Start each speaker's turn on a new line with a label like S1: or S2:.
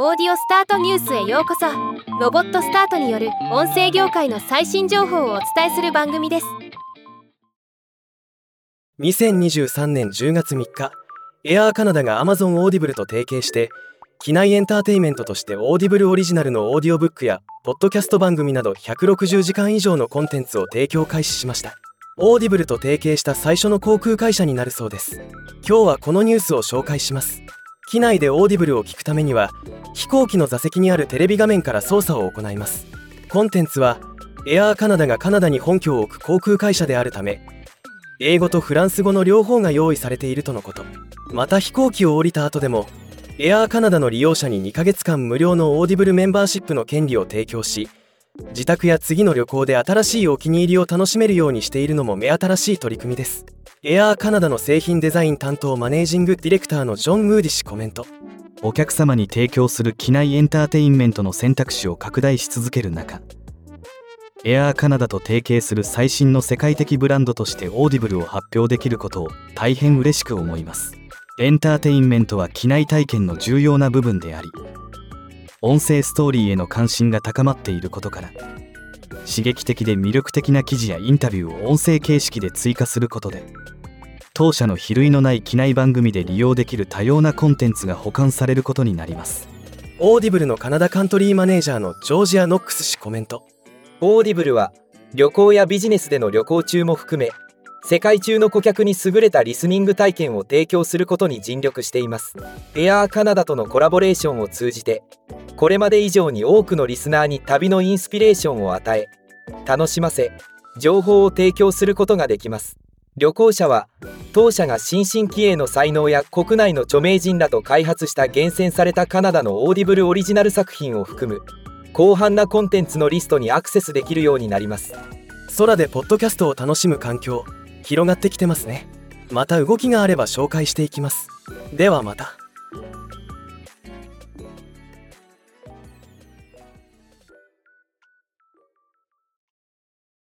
S1: オーディオスタートニュースへようこそ。ロボットスタートによる音声業界の最新情報をお伝えする番組です。
S2: 2023年10月3日エアーカナダが Amazon オーディブルと提携して機内エンターテイメントとしてオーディブルオリジナルのオーディオブックやポッドキャスト番組など160時間以上のコンテンツを提供開始しました。オーディブルと提携した最初の航空会社になるそうです。今日はこのニュースを紹介します。機内でオーディブルを聞くためには飛行機の座席にあるテレビ画面から操作を行います。コンテンツはエアーカナダがカナダに本拠を置く航空会社であるため英語とフランス語の両方が用意されているとのこと。また飛行機を降りた後でもエアーカナダの利用者に2ヶ月間無料のオーディブルメンバーシップの権利を提供し自宅や次の旅行で新しいお気に入りを楽しめるようにしているのも目新しい取り組みです。エアーカナダの製品デザイン担当マネージングディレクターのジョン・ムーディ氏コメント。
S3: お客様に提供する機内エンターテインメントの選択肢を拡大し続ける中エアーカナダと提携する最新の世界的ブランドとしてオーディブルを発表できることを大変嬉しく思います。エンターテインメントは機内体験の重要な部分であり音声ストーリーへの関心が高まっていることから刺激的で魅力的な記事やインタビューを音声形式で追加することで当社の比類のない機内番組で利用できる多様なコンテンツが保管されることになります。
S2: オーディブルのカナダカントリーマネージャーのジョージア・ノックス氏コメント
S4: オーディブルは旅行やビジネスでの旅行中も含め世界中の顧客に優れたリスニング体験を提供することに尽力しています。エアーカナダとのコラボレーションを通じてこれまで以上に多くのリスナーに旅のインスピレーションを与え楽しませ情報を提供することができます旅行者は当社が新進気鋭の才能や国内の著名人らと開発した厳選されたカナダのオーディブルオリジナル作品を含む広範なコンテンツのリストにアクセスできるようになります。
S2: 空でポッドキャストを楽しむ環境広がってきてますね。また動きがあれば紹介していきます。ではまた。